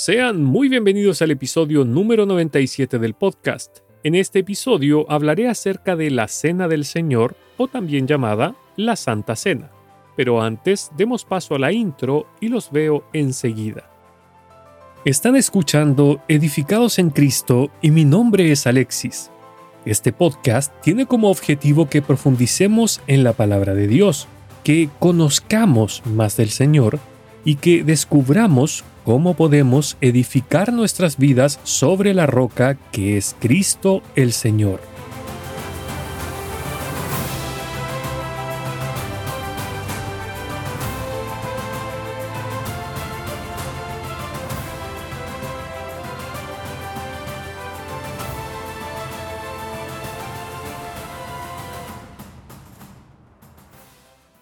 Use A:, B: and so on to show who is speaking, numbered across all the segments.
A: Sean muy bienvenidos al episodio número 97 del podcast. En este episodio hablaré acerca de la Cena del Señor, o también llamada la Santa Cena. Pero antes, demos paso a la intro y los veo enseguida. Están escuchando Edificados en Cristo y mi nombre es Alexis. Este podcast tiene como objetivo que profundicemos en la palabra de Dios, que conozcamos más del Señor y que descubramos cómo podemos edificar nuestras vidas sobre la roca que es Cristo el Señor.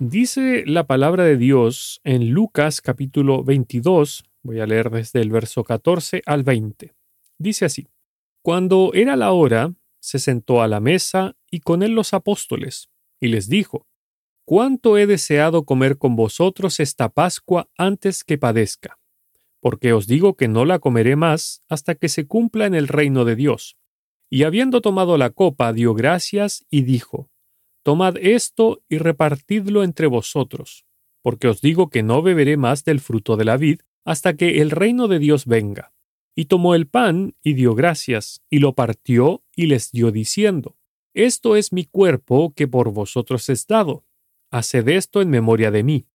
A: Dice la palabra de Dios en Lucas capítulo 22, voy a leer desde el verso 14 al 20. Dice así, Cuando era la hora, se sentó a la mesa y con él los apóstoles, y les dijo, Cuánto he deseado comer con vosotros esta Pascua antes que padezca, porque os digo que no la comeré más hasta que se cumpla en el reino de Dios. Y habiendo tomado la copa, dio gracias y dijo, Tomad esto y repartidlo entre vosotros, porque os digo que no beberé más del fruto de la vid hasta que el reino de Dios venga. Y tomó el pan y dio gracias, y lo partió y les dio diciendo, Esto es mi cuerpo que por vosotros es dado. Haced esto en memoria de mí.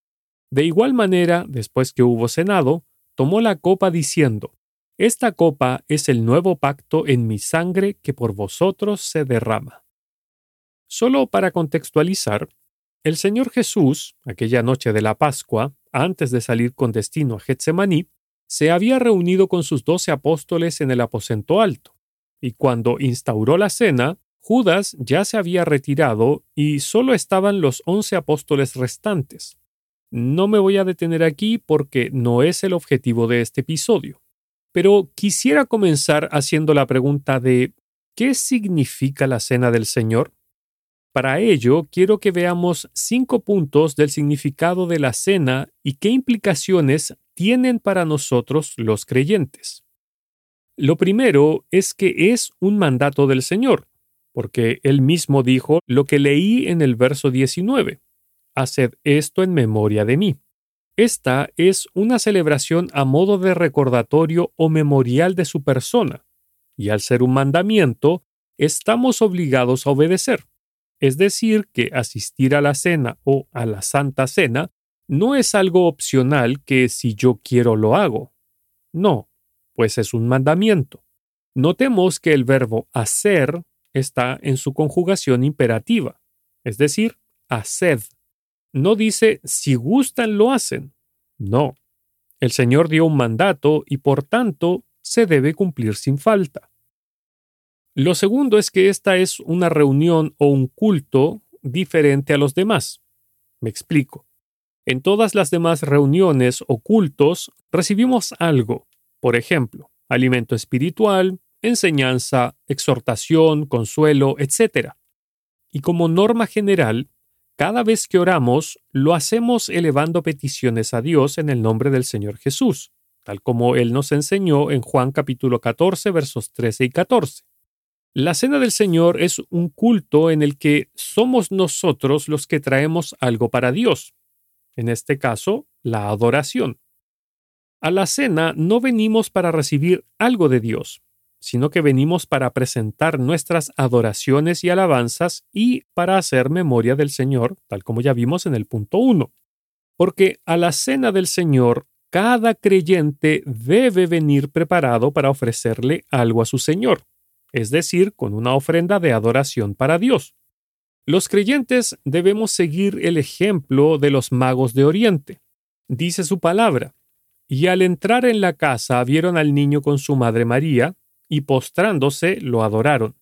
A: De igual manera, después que hubo cenado, tomó la copa diciendo, Esta copa es el nuevo pacto en mi sangre que por vosotros se derrama. Solo para contextualizar, el Señor Jesús, aquella noche de la Pascua, antes de salir con destino a Getsemaní, se había reunido con sus doce apóstoles en el aposento alto, y cuando instauró la cena, Judas ya se había retirado y solo estaban los once apóstoles restantes. No me voy a detener aquí porque no es el objetivo de este episodio, pero quisiera comenzar haciendo la pregunta de ¿qué significa la cena del Señor? Para ello, quiero que veamos cinco puntos del significado de la cena y qué implicaciones tienen para nosotros los creyentes. Lo primero es que es un mandato del Señor, porque Él mismo dijo lo que leí en el verso 19. Haced esto en memoria de mí. Esta es una celebración a modo de recordatorio o memorial de su persona, y al ser un mandamiento, estamos obligados a obedecer. Es decir, que asistir a la cena o a la Santa Cena no es algo opcional que si yo quiero lo hago. No, pues es un mandamiento. Notemos que el verbo hacer está en su conjugación imperativa, es decir, haced. No dice si gustan lo hacen. No. El Señor dio un mandato y por tanto se debe cumplir sin falta. Lo segundo es que esta es una reunión o un culto diferente a los demás. Me explico. En todas las demás reuniones o cultos recibimos algo, por ejemplo, alimento espiritual, enseñanza, exhortación, consuelo, etc. Y como norma general, cada vez que oramos, lo hacemos elevando peticiones a Dios en el nombre del Señor Jesús, tal como Él nos enseñó en Juan capítulo 14 versos 13 y 14. La Cena del Señor es un culto en el que somos nosotros los que traemos algo para Dios, en este caso, la adoración. A la cena no venimos para recibir algo de Dios, sino que venimos para presentar nuestras adoraciones y alabanzas y para hacer memoria del Señor, tal como ya vimos en el punto 1. Porque a la cena del Señor cada creyente debe venir preparado para ofrecerle algo a su Señor es decir, con una ofrenda de adoración para Dios. Los creyentes debemos seguir el ejemplo de los magos de Oriente. Dice su palabra, y al entrar en la casa vieron al niño con su madre María, y postrándose lo adoraron.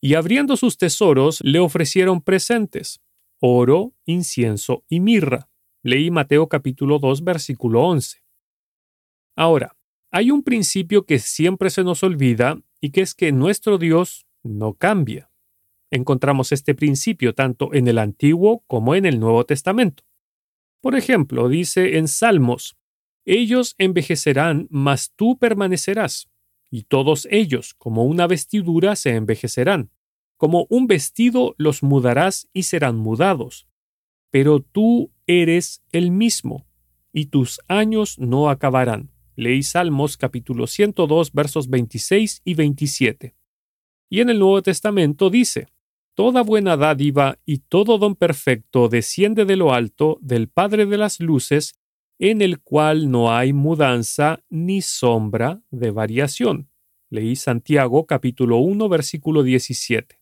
A: Y abriendo sus tesoros le ofrecieron presentes, oro, incienso y mirra. Leí Mateo capítulo 2 versículo 11. Ahora, hay un principio que siempre se nos olvida y que es que nuestro Dios no cambia. Encontramos este principio tanto en el Antiguo como en el Nuevo Testamento. Por ejemplo, dice en Salmos, Ellos envejecerán, mas tú permanecerás, y todos ellos, como una vestidura, se envejecerán. Como un vestido los mudarás y serán mudados. Pero tú eres el mismo, y tus años no acabarán. Leí Salmos capítulo 102 versos 26 y 27. Y en el Nuevo Testamento dice, Toda buena dádiva y todo don perfecto desciende de lo alto del Padre de las Luces, en el cual no hay mudanza ni sombra de variación. Leí Santiago capítulo 1 versículo 17.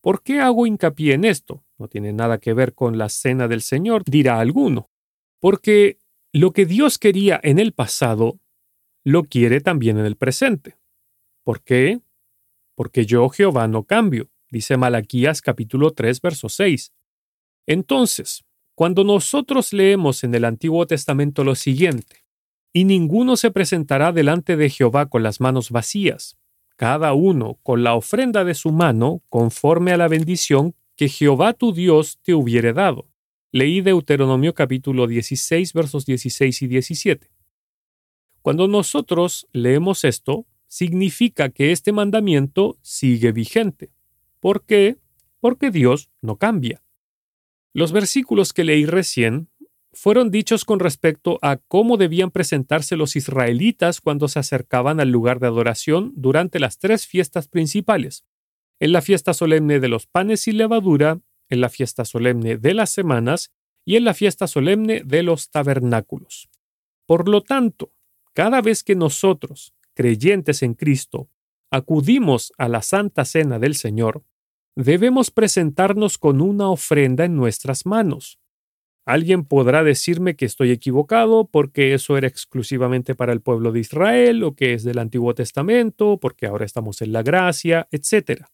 A: ¿Por qué hago hincapié en esto? No tiene nada que ver con la cena del Señor, dirá alguno. Porque lo que Dios quería en el pasado, lo quiere también en el presente. ¿Por qué? Porque yo, Jehová, no cambio, dice Malaquías capítulo 3, verso 6. Entonces, cuando nosotros leemos en el Antiguo Testamento lo siguiente, y ninguno se presentará delante de Jehová con las manos vacías, cada uno con la ofrenda de su mano conforme a la bendición que Jehová tu Dios te hubiere dado. Leí Deuteronomio capítulo 16 versos 16 y 17. Cuando nosotros leemos esto, significa que este mandamiento sigue vigente. ¿Por qué? Porque Dios no cambia. Los versículos que leí recién fueron dichos con respecto a cómo debían presentarse los israelitas cuando se acercaban al lugar de adoración durante las tres fiestas principales, en la fiesta solemne de los panes y levadura, en la fiesta solemne de las semanas y en la fiesta solemne de los tabernáculos. Por lo tanto, cada vez que nosotros, creyentes en Cristo, acudimos a la Santa Cena del Señor, debemos presentarnos con una ofrenda en nuestras manos. Alguien podrá decirme que estoy equivocado porque eso era exclusivamente para el pueblo de Israel o que es del Antiguo Testamento, porque ahora estamos en la gracia, etc.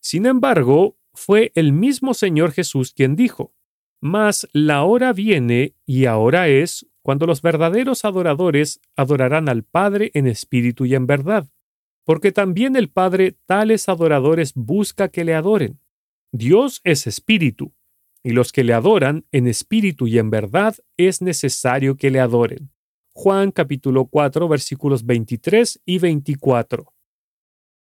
A: Sin embargo, fue el mismo Señor Jesús quien dijo, Mas la hora viene y ahora es cuando los verdaderos adoradores adorarán al Padre en espíritu y en verdad porque también el Padre tales adoradores busca que le adoren. Dios es espíritu, y los que le adoran en espíritu y en verdad es necesario que le adoren. Juan capítulo 4 versículos 23 y 24.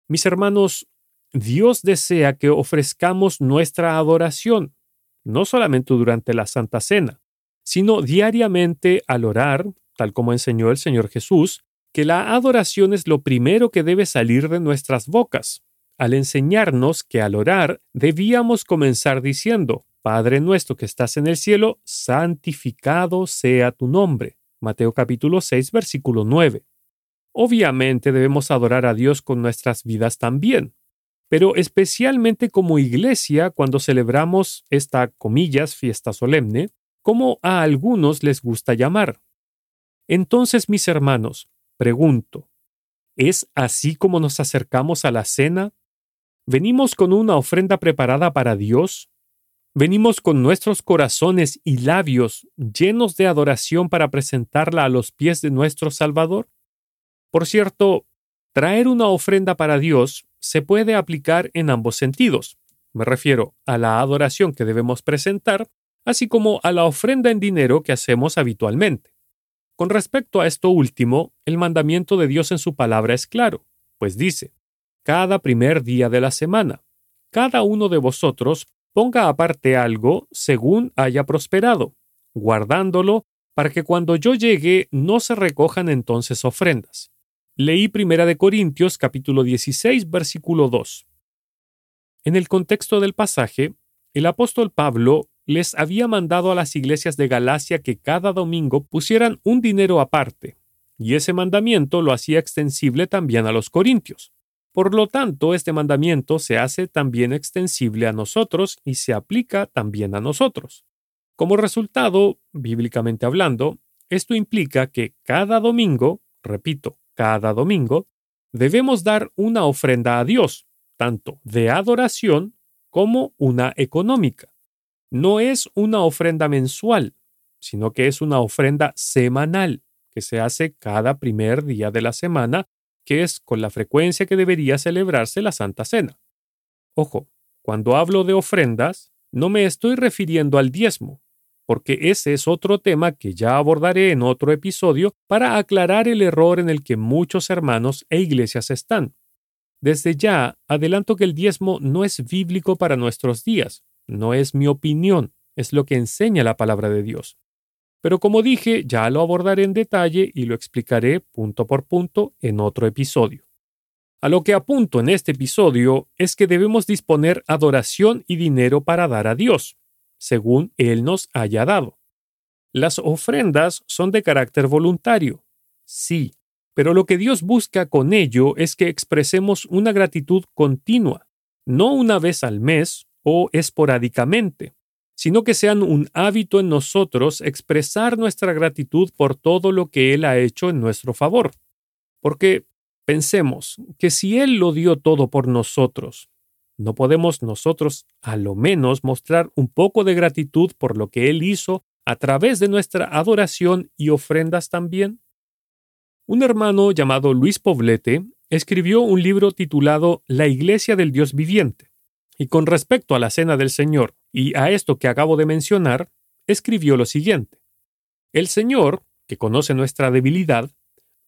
A: Mis hermanos, Dios desea que ofrezcamos nuestra adoración, no solamente durante la Santa Cena, sino diariamente al orar, tal como enseñó el Señor Jesús, que la adoración es lo primero que debe salir de nuestras bocas, al enseñarnos que al orar debíamos comenzar diciendo, Padre nuestro que estás en el cielo, santificado sea tu nombre. Mateo capítulo 6 versículo 9. Obviamente debemos adorar a Dios con nuestras vidas también, pero especialmente como iglesia cuando celebramos esta, comillas, fiesta solemne, como a algunos les gusta llamar. Entonces, mis hermanos, Pregunto, ¿es así como nos acercamos a la cena? ¿Venimos con una ofrenda preparada para Dios? ¿Venimos con nuestros corazones y labios llenos de adoración para presentarla a los pies de nuestro Salvador? Por cierto, traer una ofrenda para Dios se puede aplicar en ambos sentidos. Me refiero a la adoración que debemos presentar, así como a la ofrenda en dinero que hacemos habitualmente. Con respecto a esto último, el mandamiento de Dios en su palabra es claro, pues dice, cada primer día de la semana, cada uno de vosotros ponga aparte algo según haya prosperado, guardándolo para que cuando yo llegue no se recojan entonces ofrendas. Leí Primera de Corintios capítulo 16 versículo 2. En el contexto del pasaje, el apóstol Pablo les había mandado a las iglesias de Galacia que cada domingo pusieran un dinero aparte, y ese mandamiento lo hacía extensible también a los corintios. Por lo tanto, este mandamiento se hace también extensible a nosotros y se aplica también a nosotros. Como resultado, bíblicamente hablando, esto implica que cada domingo, repito, cada domingo, debemos dar una ofrenda a Dios, tanto de adoración como una económica no es una ofrenda mensual, sino que es una ofrenda semanal que se hace cada primer día de la semana, que es con la frecuencia que debería celebrarse la Santa Cena. Ojo, cuando hablo de ofrendas, no me estoy refiriendo al diezmo, porque ese es otro tema que ya abordaré en otro episodio para aclarar el error en el que muchos hermanos e iglesias están. Desde ya, adelanto que el diezmo no es bíblico para nuestros días, no es mi opinión, es lo que enseña la palabra de Dios. Pero como dije, ya lo abordaré en detalle y lo explicaré punto por punto en otro episodio. A lo que apunto en este episodio es que debemos disponer adoración y dinero para dar a Dios, según Él nos haya dado. Las ofrendas son de carácter voluntario, sí, pero lo que Dios busca con ello es que expresemos una gratitud continua, no una vez al mes o esporádicamente, sino que sean un hábito en nosotros expresar nuestra gratitud por todo lo que Él ha hecho en nuestro favor. Porque Pensemos que si Él lo dio todo por nosotros, ¿no podemos nosotros a lo menos mostrar un poco de gratitud por lo que Él hizo a través de nuestra adoración y ofrendas también? Un hermano llamado Luis Poblete escribió un libro titulado La Iglesia del Dios Viviente, y con respecto a la Cena del Señor y a esto que acabo de mencionar, escribió lo siguiente. El Señor, que conoce nuestra debilidad,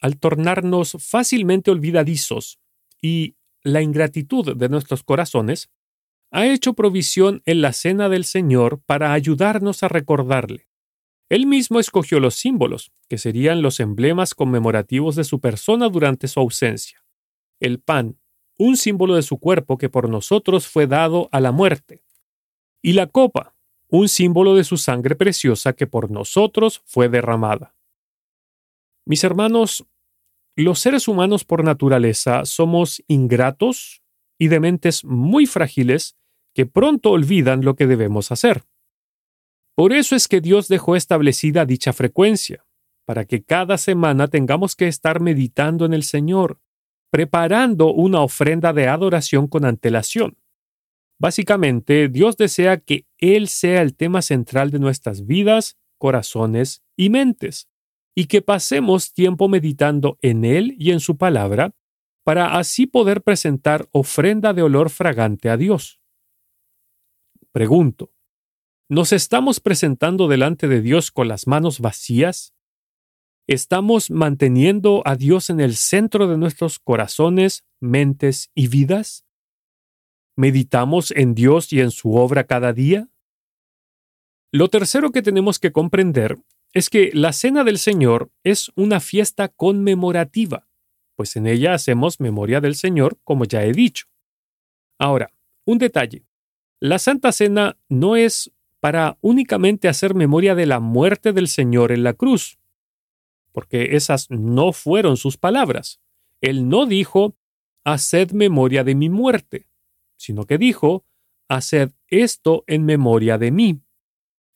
A: al tornarnos fácilmente olvidadizos y la ingratitud de nuestros corazones, ha hecho provisión en la cena del Señor para ayudarnos a recordarle. Él mismo escogió los símbolos, que serían los emblemas conmemorativos de su persona durante su ausencia. El pan, un símbolo de su cuerpo que por nosotros fue dado a la muerte. Y la copa, un símbolo de su sangre preciosa que por nosotros fue derramada. Mis hermanos, los seres humanos por naturaleza somos ingratos y de mentes muy frágiles que pronto olvidan lo que debemos hacer. Por eso es que Dios dejó establecida dicha frecuencia, para que cada semana tengamos que estar meditando en el Señor, preparando una ofrenda de adoración con antelación. Básicamente, Dios desea que Él sea el tema central de nuestras vidas, corazones y mentes y que pasemos tiempo meditando en Él y en su palabra, para así poder presentar ofrenda de olor fragante a Dios. Pregunto, ¿nos estamos presentando delante de Dios con las manos vacías? ¿Estamos manteniendo a Dios en el centro de nuestros corazones, mentes y vidas? ¿Meditamos en Dios y en su obra cada día? Lo tercero que tenemos que comprender es que la Cena del Señor es una fiesta conmemorativa, pues en ella hacemos memoria del Señor, como ya he dicho. Ahora, un detalle. La Santa Cena no es para únicamente hacer memoria de la muerte del Señor en la cruz, porque esas no fueron sus palabras. Él no dijo, haced memoria de mi muerte, sino que dijo, haced esto en memoria de mí.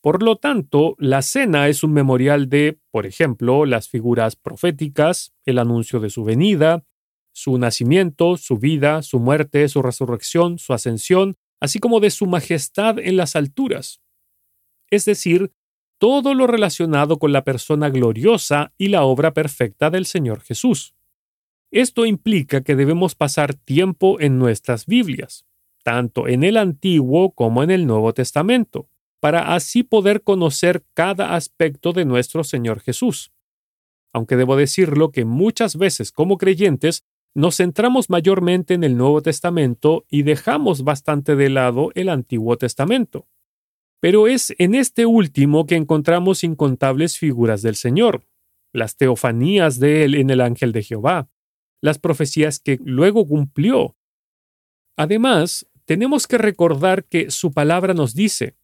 A: Por lo tanto, la cena es un memorial de, por ejemplo, las figuras proféticas, el anuncio de su venida, su nacimiento, su vida, su muerte, su resurrección, su ascensión, así como de su majestad en las alturas. Es decir, todo lo relacionado con la persona gloriosa y la obra perfecta del Señor Jesús. Esto implica que debemos pasar tiempo en nuestras Biblias, tanto en el Antiguo como en el Nuevo Testamento para así poder conocer cada aspecto de nuestro Señor Jesús. Aunque debo decirlo que muchas veces como creyentes nos centramos mayormente en el Nuevo Testamento y dejamos bastante de lado el Antiguo Testamento. Pero es en este último que encontramos incontables figuras del Señor, las teofanías de Él en el ángel de Jehová, las profecías que luego cumplió. Además, tenemos que recordar que su palabra nos dice,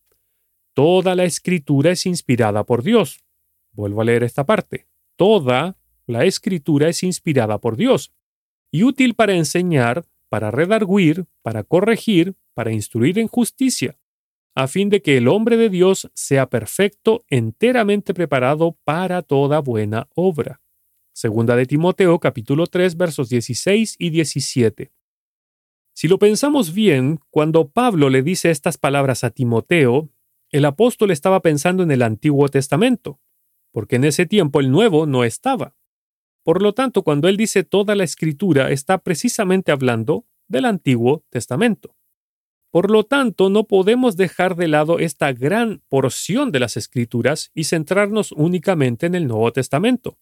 A: Toda la escritura es inspirada por Dios. Vuelvo a leer esta parte. Toda la escritura es inspirada por Dios y útil para enseñar, para redarguir, para corregir, para instruir en justicia, a fin de que el hombre de Dios sea perfecto, enteramente preparado para toda buena obra. Segunda de Timoteo capítulo 3 versos 16 y 17. Si lo pensamos bien, cuando Pablo le dice estas palabras a Timoteo, el apóstol estaba pensando en el Antiguo Testamento, porque en ese tiempo el Nuevo no estaba. Por lo tanto, cuando él dice toda la escritura, está precisamente hablando del Antiguo Testamento. Por lo tanto, no podemos dejar de lado esta gran porción de las Escrituras y centrarnos únicamente en el Nuevo Testamento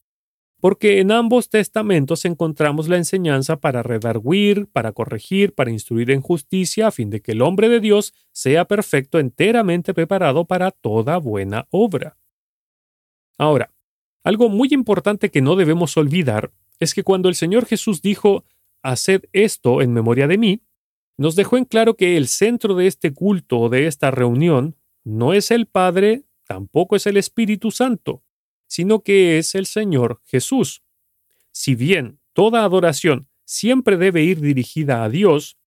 A: porque en ambos testamentos encontramos la enseñanza para redarguir, para corregir, para instruir en justicia, a fin de que el hombre de Dios sea perfecto, enteramente preparado para toda buena obra. Ahora, algo muy importante que no debemos olvidar es que cuando el Señor Jesús dijo, Haced esto en memoria de mí, nos dejó en claro que el centro de este culto o de esta reunión no es el Padre, tampoco es el Espíritu Santo, sino que es el Señor Jesús. Si bien toda adoración siempre debe ir dirigida a Dios,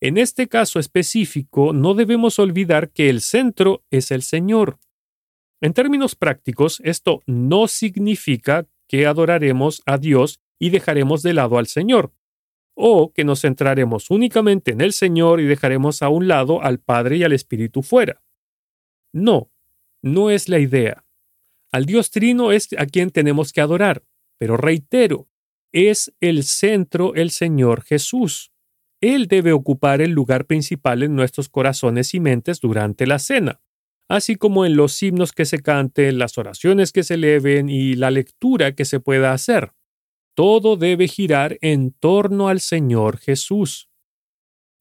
A: en este caso específico no debemos olvidar que el centro es el Señor. En términos prácticos, esto no significa que adoraremos a Dios y dejaremos de lado al Señor, o que nos centraremos únicamente en el Señor y dejaremos a un lado al Padre y al Espíritu fuera. No, no es la idea. Al Dios Trino es a quien tenemos que adorar, pero reitero, es el centro el Señor Jesús. Él debe ocupar el lugar principal en nuestros corazones y mentes durante la cena, así como en los himnos que se canten, las oraciones que se eleven y la lectura que se pueda hacer. Todo debe girar en torno al Señor Jesús.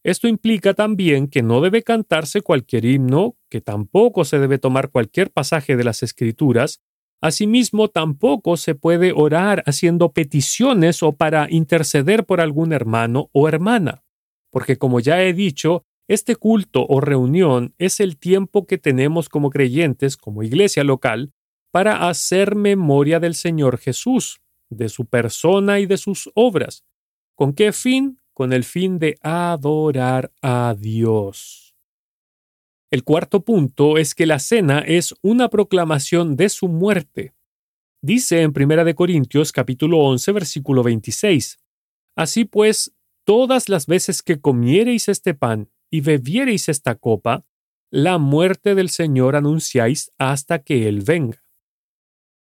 A: Esto implica también que no debe cantarse cualquier himno, que tampoco se debe tomar cualquier pasaje de las Escrituras, Asimismo, tampoco se puede orar haciendo peticiones o para interceder por algún hermano o hermana, porque como ya he dicho, este culto o reunión es el tiempo que tenemos como creyentes, como iglesia local, para hacer memoria del Señor Jesús, de su persona y de sus obras. ¿Con qué fin? Con el fin de adorar a Dios. El cuarto punto es que la cena es una proclamación de su muerte. Dice en 1 Corintios capítulo 11 versículo 26. Así pues, todas las veces que comiereis este pan y bebiereis esta copa, la muerte del Señor anunciáis hasta que Él venga.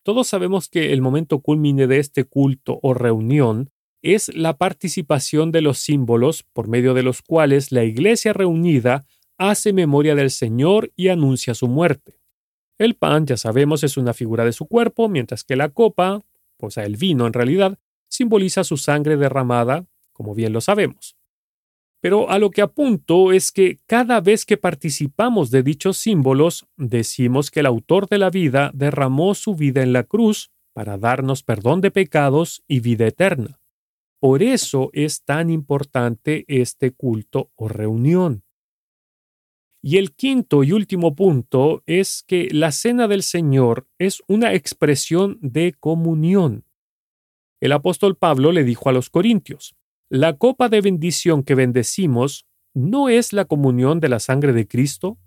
A: Todos sabemos que el momento culmine de este culto o reunión es la participación de los símbolos por medio de los cuales la iglesia reunida hace memoria del Señor y anuncia su muerte. El pan, ya sabemos, es una figura de su cuerpo, mientras que la copa, o sea, el vino en realidad, simboliza su sangre derramada, como bien lo sabemos. Pero a lo que apunto es que cada vez que participamos de dichos símbolos, decimos que el autor de la vida derramó su vida en la cruz para darnos perdón de pecados y vida eterna. Por eso es tan importante este culto o reunión. Y el quinto y último punto es que la cena del Señor es una expresión de comunión. El apóstol Pablo le dijo a los Corintios, la copa de bendición que bendecimos no es la comunión de la sangre de Cristo,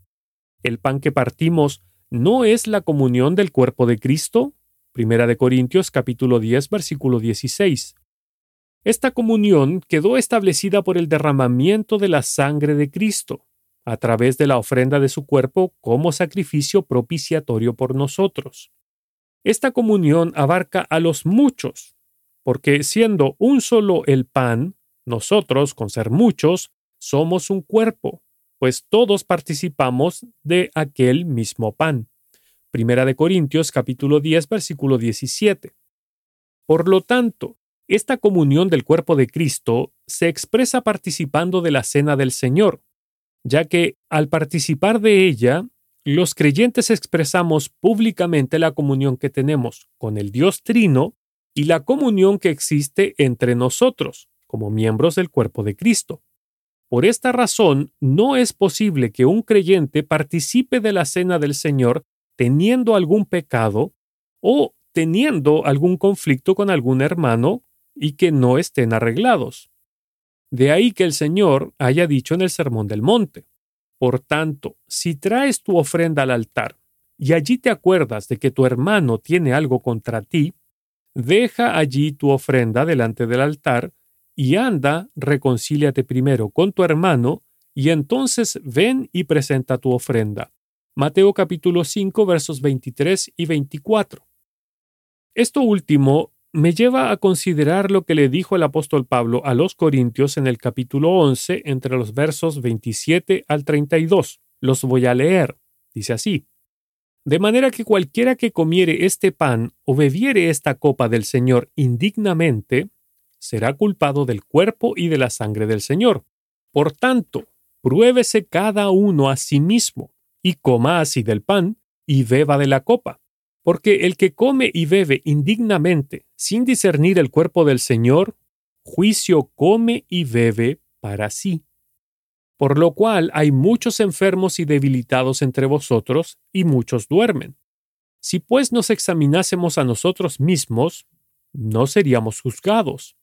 A: el pan que partimos no es la comunión del cuerpo de Cristo. Primera de Corintios capítulo 10 versículo 16. Esta comunión quedó establecida por el derramamiento de la sangre de Cristo a través de la ofrenda de su cuerpo como sacrificio propiciatorio por nosotros. Esta comunión abarca a los muchos, porque siendo un solo el pan, nosotros, con ser muchos, somos un cuerpo, pues todos participamos de aquel mismo pan. Primera de Corintios capítulo 10 versículo 17. Por lo tanto, esta comunión del cuerpo de Cristo se expresa participando de la cena del Señor, ya que al participar de ella, los creyentes expresamos públicamente la comunión que tenemos con el Dios Trino y la comunión que existe entre nosotros, como miembros del cuerpo de Cristo. Por esta razón, no es posible que un creyente participe de la cena del Señor teniendo algún pecado o teniendo algún conflicto con algún hermano y que no estén arreglados. De ahí que el Señor haya dicho en el Sermón del Monte, Por tanto, si traes tu ofrenda al altar y allí te acuerdas de que tu hermano tiene algo contra ti, deja allí tu ofrenda delante del altar y anda, reconcíliate primero con tu hermano y entonces ven y presenta tu ofrenda. Mateo capítulo 5 versos 23 y 24. Esto último me lleva a considerar lo que le dijo el apóstol Pablo a los Corintios en el capítulo 11, entre los versos 27 al 32. Los voy a leer. Dice así. De manera que cualquiera que comiere este pan o bebiere esta copa del Señor indignamente, será culpado del cuerpo y de la sangre del Señor. Por tanto, pruébese cada uno a sí mismo, y coma así del pan, y beba de la copa. Porque el que come y bebe indignamente, sin discernir el cuerpo del Señor, juicio come y bebe para sí por lo cual hay muchos enfermos y debilitados entre vosotros, y muchos duermen. Si pues nos examinásemos a nosotros mismos, no seríamos juzgados.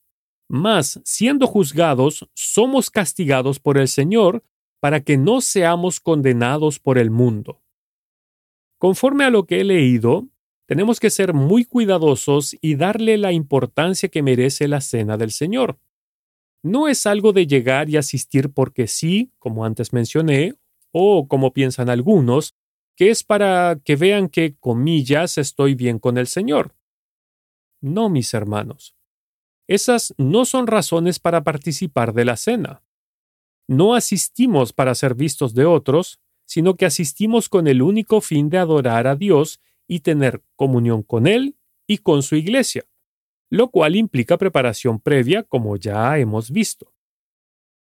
A: Mas, siendo juzgados, somos castigados por el Señor, para que no seamos condenados por el mundo. Conforme a lo que he leído, tenemos que ser muy cuidadosos y darle la importancia que merece la cena del Señor no es algo de llegar y asistir porque sí, como antes mencioné, o como piensan algunos, que es para que vean que, comillas, estoy bien con el Señor. No, mis hermanos. Esas no son razones para participar de la cena. No asistimos para ser vistos de otros, sino que asistimos con el único fin de adorar a Dios y tener comunión con Él y con su iglesia lo cual implica preparación previa, como ya hemos visto.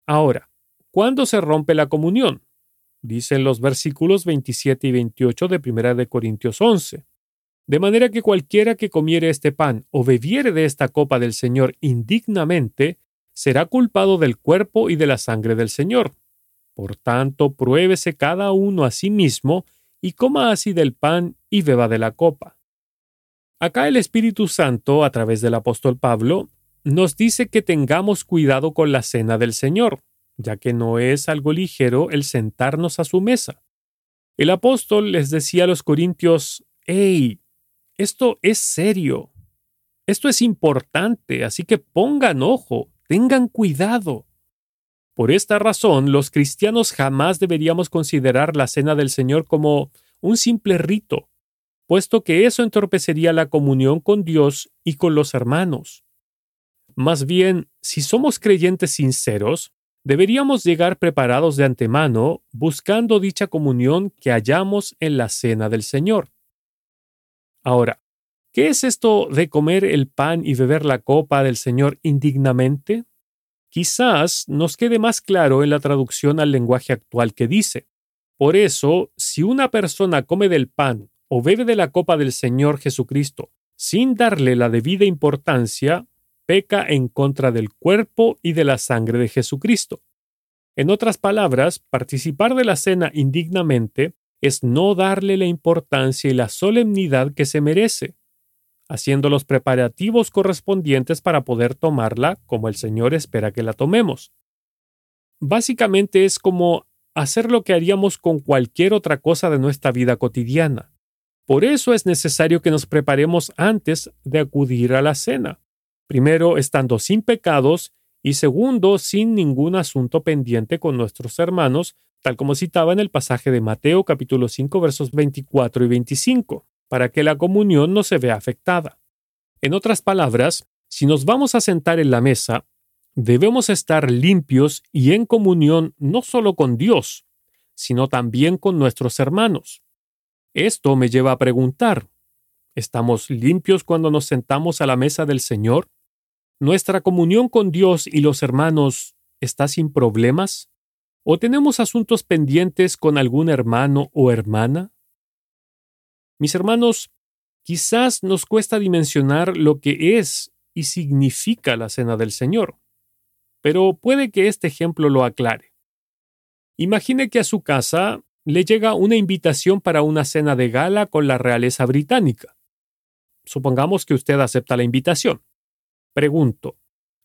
A: Ahora, ¿cuándo se rompe la comunión? Dicen los versículos 27 y 28 de 1 de Corintios 11. De manera que cualquiera que comiere este pan o bebiere de esta copa del Señor indignamente, será culpado del cuerpo y de la sangre del Señor. Por tanto, pruébese cada uno a sí mismo, y coma así del pan y beba de la copa. Acá el Espíritu Santo, a través del apóstol Pablo, nos dice que tengamos cuidado con la cena del Señor, ya que no es algo ligero el sentarnos a su mesa. El apóstol les decía a los corintios, ¡Ey! Esto es serio. Esto es importante, así que pongan ojo, tengan cuidado. Por esta razón, los cristianos jamás deberíamos considerar la cena del Señor como un simple rito, puesto que eso entorpecería la comunión con Dios y con los hermanos. Más bien, si somos creyentes sinceros, deberíamos llegar preparados de antemano, buscando dicha comunión que hallamos en la cena del Señor. Ahora, ¿qué es esto de comer el pan y beber la copa del Señor indignamente? Quizás nos quede más claro en la traducción al lenguaje actual que dice, por eso, si una persona come del pan o bebe de la copa del Señor Jesucristo sin darle la debida importancia, peca en contra del cuerpo y de la sangre de Jesucristo. En otras palabras, participar de la cena indignamente es no darle la importancia y la solemnidad que se merece, haciendo los preparativos correspondientes para poder tomarla como el Señor espera que la tomemos. Básicamente es como hacer lo que haríamos con cualquier otra cosa de nuestra vida cotidiana. Por eso es necesario que nos preparemos antes de acudir a la cena. Primero, estando sin pecados y segundo, sin ningún asunto pendiente con nuestros hermanos, tal como citaba en el pasaje de Mateo capítulo 5 versos 24 y 25, para que la comunión no se vea afectada. En otras palabras, si nos vamos a sentar en la mesa, debemos estar limpios y en comunión no solo con Dios, sino también con nuestros hermanos. Esto me lleva a preguntar, ¿estamos limpios cuando nos sentamos a la mesa del Señor? ¿Nuestra comunión con Dios y los hermanos está sin problemas? ¿O tenemos asuntos pendientes con algún hermano o hermana? Mis hermanos, quizás nos cuesta dimensionar lo que es y significa la cena del Señor, pero puede que este ejemplo lo aclare. Imagine que a su casa le llega una invitación para una cena de gala con la realeza británica. Supongamos que usted acepta la invitación. Pregunto,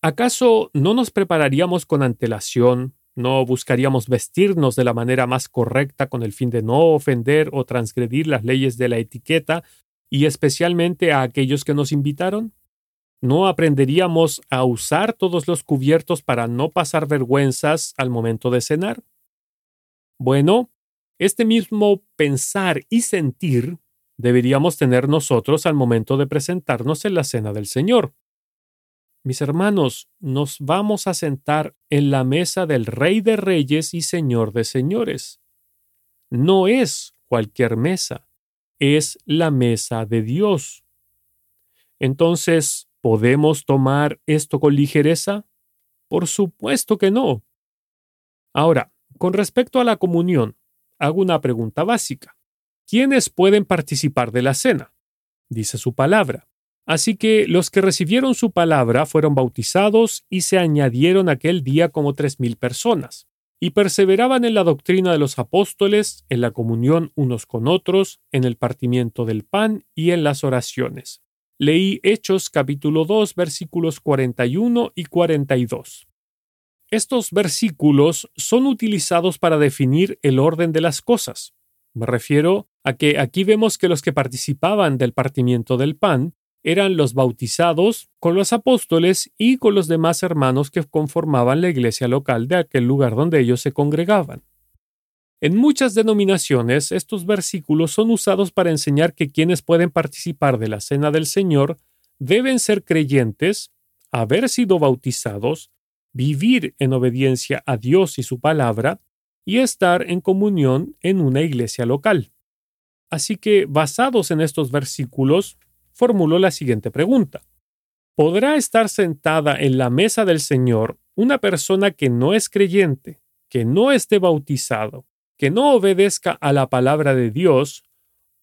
A: ¿acaso no nos prepararíamos con antelación, no buscaríamos vestirnos de la manera más correcta con el fin de no ofender o transgredir las leyes de la etiqueta y especialmente a aquellos que nos invitaron? ¿No aprenderíamos a usar todos los cubiertos para no pasar vergüenzas al momento de cenar? Bueno, este mismo pensar y sentir deberíamos tener nosotros al momento de presentarnos en la cena del Señor. Mis hermanos, nos vamos a sentar en la mesa del Rey de Reyes y Señor de Señores. No es cualquier mesa, es la mesa de Dios. Entonces, ¿podemos tomar esto con ligereza? Por supuesto que no. Ahora, con respecto a la comunión, hago una pregunta básica. ¿Quiénes pueden participar de la cena? Dice su palabra. Así que los que recibieron su palabra fueron bautizados y se añadieron aquel día como tres mil personas, y perseveraban en la doctrina de los apóstoles, en la comunión unos con otros, en el partimiento del pan y en las oraciones. Leí Hechos capítulo 2 versículos 41 y 42. Estos versículos son utilizados para definir el orden de las cosas. Me refiero a que aquí vemos que los que participaban del partimiento del pan eran los bautizados con los apóstoles y con los demás hermanos que conformaban la iglesia local de aquel lugar donde ellos se congregaban. En muchas denominaciones estos versículos son usados para enseñar que quienes pueden participar de la cena del Señor deben ser creyentes, haber sido bautizados, vivir en obediencia a Dios y su palabra, y estar en comunión en una iglesia local. Así que, basados en estos versículos, formuló la siguiente pregunta. ¿Podrá estar sentada en la mesa del Señor una persona que no es creyente, que no esté bautizado, que no obedezca a la palabra de Dios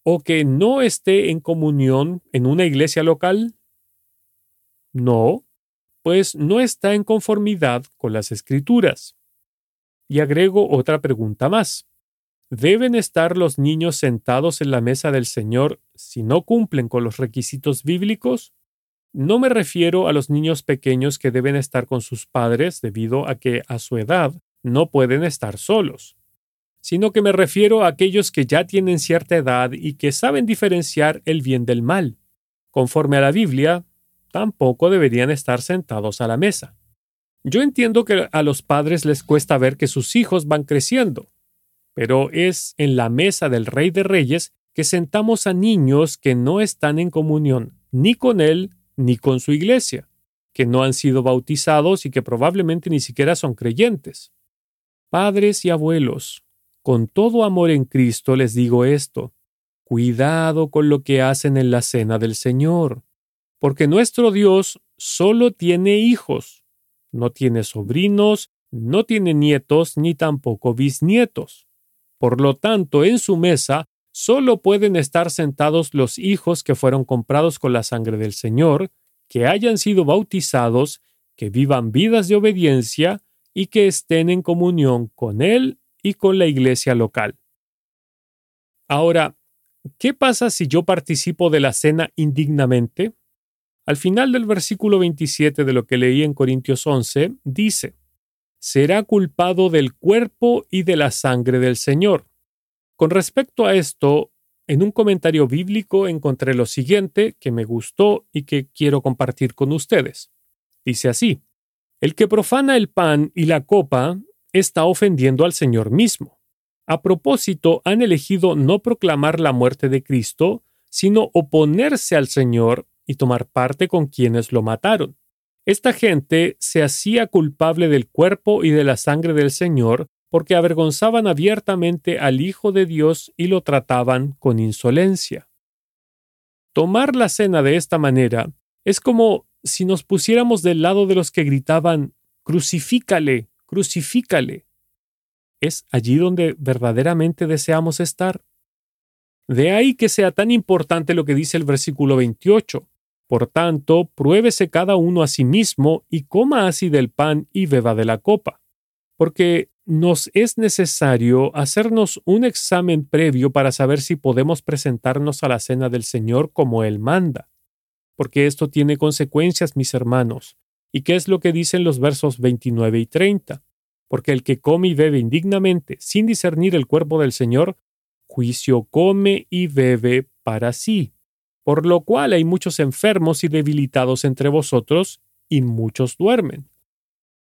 A: o que no esté en comunión en una iglesia local? No, pues no está en conformidad con las escrituras. Y agrego otra pregunta más. ¿Deben estar los niños sentados en la mesa del Señor si no cumplen con los requisitos bíblicos? No me refiero a los niños pequeños que deben estar con sus padres debido a que a su edad no pueden estar solos, sino que me refiero a aquellos que ya tienen cierta edad y que saben diferenciar el bien del mal. Conforme a la Biblia, tampoco deberían estar sentados a la mesa. Yo entiendo que a los padres les cuesta ver que sus hijos van creciendo, pero es en la mesa del Rey de Reyes que sentamos a niños que no están en comunión ni con Él ni con su iglesia, que no han sido bautizados y que probablemente ni siquiera son creyentes. Padres y abuelos, con todo amor en Cristo les digo esto, cuidado con lo que hacen en la cena del Señor, porque nuestro Dios solo tiene hijos, no tiene sobrinos, no tiene nietos ni tampoco bisnietos. Por lo tanto, en su mesa solo pueden estar sentados los hijos que fueron comprados con la sangre del Señor, que hayan sido bautizados, que vivan vidas de obediencia y que estén en comunión con Él y con la iglesia local. Ahora, ¿qué pasa si yo participo de la cena indignamente? Al final del versículo 27 de lo que leí en Corintios 11, dice, será culpado del cuerpo y de la sangre del Señor. Con respecto a esto, en un comentario bíblico encontré lo siguiente que me gustó y que quiero compartir con ustedes. Dice así, el que profana el pan y la copa está ofendiendo al Señor mismo. A propósito, han elegido no proclamar la muerte de Cristo, sino oponerse al Señor y tomar parte con quienes lo mataron. Esta gente se hacía culpable del cuerpo y de la sangre del Señor porque avergonzaban abiertamente al Hijo de Dios y lo trataban con insolencia. Tomar la cena de esta manera es como si nos pusiéramos del lado de los que gritaban Crucifícale, crucifícale. Es allí donde verdaderamente deseamos estar. De ahí que sea tan importante lo que dice el versículo 28. Por tanto, pruébese cada uno a sí mismo y coma así del pan y beba de la copa, porque nos es necesario hacernos un examen previo para saber si podemos presentarnos a la cena del Señor como Él manda, porque esto tiene consecuencias, mis hermanos. ¿Y qué es lo que dicen los versos 29 y 30? Porque el que come y bebe indignamente, sin discernir el cuerpo del Señor, juicio come y bebe para sí por lo cual hay muchos enfermos y debilitados entre vosotros, y muchos duermen.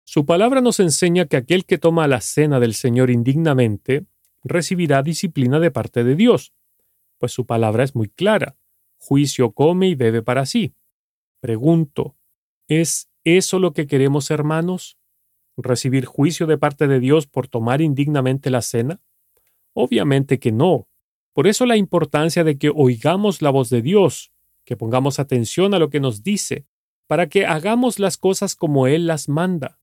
A: Su palabra nos enseña que aquel que toma la cena del Señor indignamente recibirá disciplina de parte de Dios. pues su palabra es muy clara. Juicio come y bebe para sí. Pregunto, ¿es eso lo que queremos, hermanos? ¿Recibir juicio de parte de Dios por tomar indignamente la cena? Obviamente que no. Por eso la importancia de que oigamos la voz de Dios, que pongamos atención a lo que nos dice, para que hagamos las cosas como Él las manda.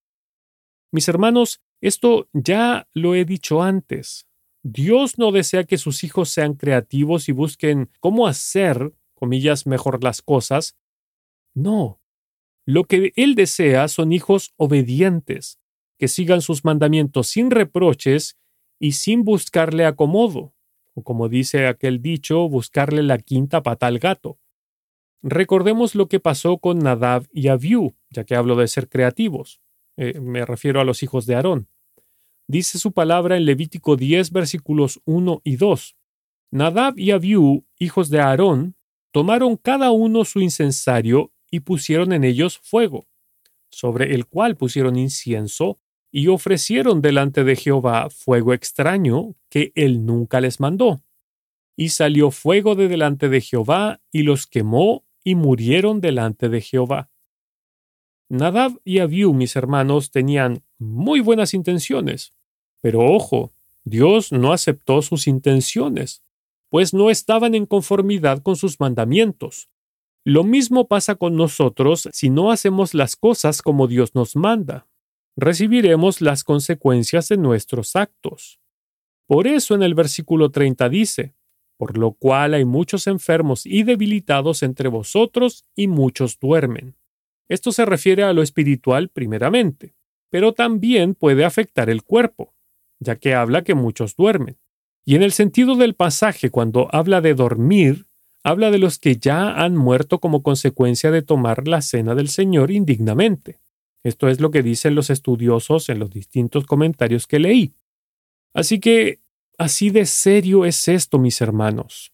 A: Mis hermanos, esto ya lo he dicho antes. Dios no desea que sus hijos sean creativos y busquen cómo hacer, comillas, mejor las cosas. No. Lo que Él desea son hijos obedientes, que sigan sus mandamientos sin reproches y sin buscarle acomodo, o como dice aquel dicho, buscarle la quinta pata al gato. Recordemos lo que pasó con Nadab y Abiú, ya que hablo de ser creativos. Eh, me refiero a los hijos de Aarón. Dice su palabra en Levítico 10, versículos 1 y 2. Nadab y Abiú, hijos de Aarón, tomaron cada uno su incensario y pusieron en ellos fuego, sobre el cual pusieron incienso y ofrecieron delante de Jehová fuego extraño que él nunca les mandó. Y salió fuego de delante de Jehová y los quemó y murieron delante de Jehová. Nadab y Abiú, mis hermanos, tenían muy buenas intenciones, pero ojo, Dios no aceptó sus intenciones, pues no estaban en conformidad con sus mandamientos. Lo mismo pasa con nosotros si no hacemos las cosas como Dios nos manda. Recibiremos las consecuencias de nuestros actos. Por eso en el versículo 30 dice, por lo cual hay muchos enfermos y debilitados entre vosotros y muchos duermen. Esto se refiere a lo espiritual primeramente, pero también puede afectar el cuerpo, ya que habla que muchos duermen. Y en el sentido del pasaje, cuando habla de dormir, habla de los que ya han muerto como consecuencia de tomar la cena del Señor indignamente. Esto es lo que dicen los estudiosos en los distintos comentarios que leí. Así que Así de serio es esto, mis hermanos.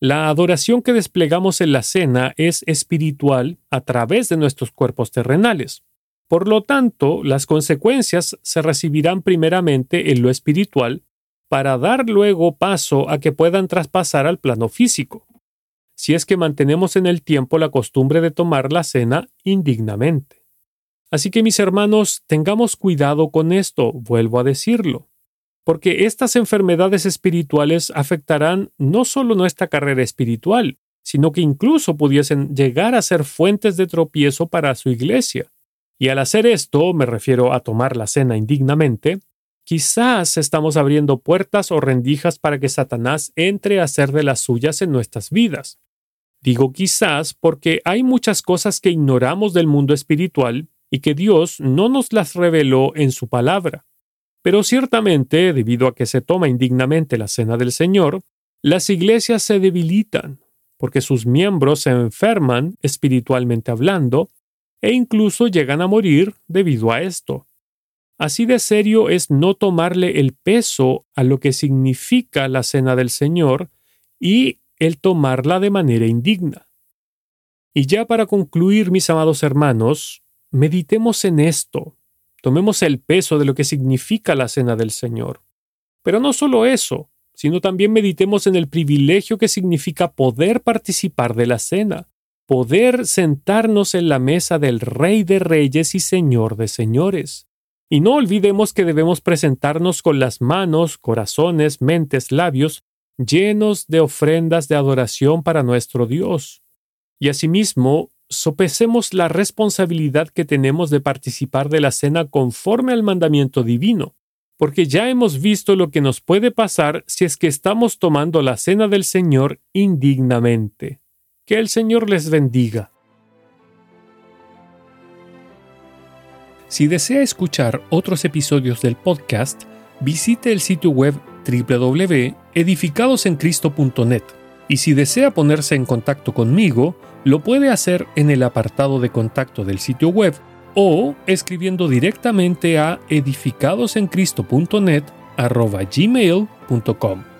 A: La adoración que desplegamos en la cena es espiritual a través de nuestros cuerpos terrenales. Por lo tanto, las consecuencias se recibirán primeramente en lo espiritual para dar luego paso a que puedan traspasar al plano físico, si es que mantenemos en el tiempo la costumbre de tomar la cena indignamente. Así que mis hermanos, tengamos cuidado con esto, vuelvo a decirlo porque estas enfermedades espirituales afectarán no solo nuestra carrera espiritual, sino que incluso pudiesen llegar a ser fuentes de tropiezo para su iglesia. Y al hacer esto, me refiero a tomar la cena indignamente, quizás estamos abriendo puertas o rendijas para que Satanás entre a hacer de las suyas en nuestras vidas. Digo quizás porque hay muchas cosas que ignoramos del mundo espiritual y que Dios no nos las reveló en su palabra. Pero ciertamente, debido a que se toma indignamente la cena del Señor, las iglesias se debilitan, porque sus miembros se enferman espiritualmente hablando, e incluso llegan a morir debido a esto. Así de serio es no tomarle el peso a lo que significa la cena del Señor y el tomarla de manera indigna. Y ya para concluir, mis amados hermanos, meditemos en esto, Tomemos el peso de lo que significa la cena del Señor. Pero no solo eso, sino también meditemos en el privilegio que significa poder participar de la cena, poder sentarnos en la mesa del Rey de Reyes y Señor de Señores. Y no olvidemos que debemos presentarnos con las manos, corazones, mentes, labios llenos de ofrendas de adoración para nuestro Dios. Y asimismo, sopesemos la responsabilidad que tenemos de participar de la cena conforme al mandamiento divino, porque ya hemos visto lo que nos puede pasar si es que estamos tomando la cena del Señor indignamente. Que el Señor les bendiga. Si desea escuchar otros episodios del podcast, visite el sitio web www.edificadosencristo.net y si desea ponerse en contacto conmigo, lo puede hacer en el apartado de contacto del sitio web o escribiendo directamente a edificadosencristo.net gmail.com.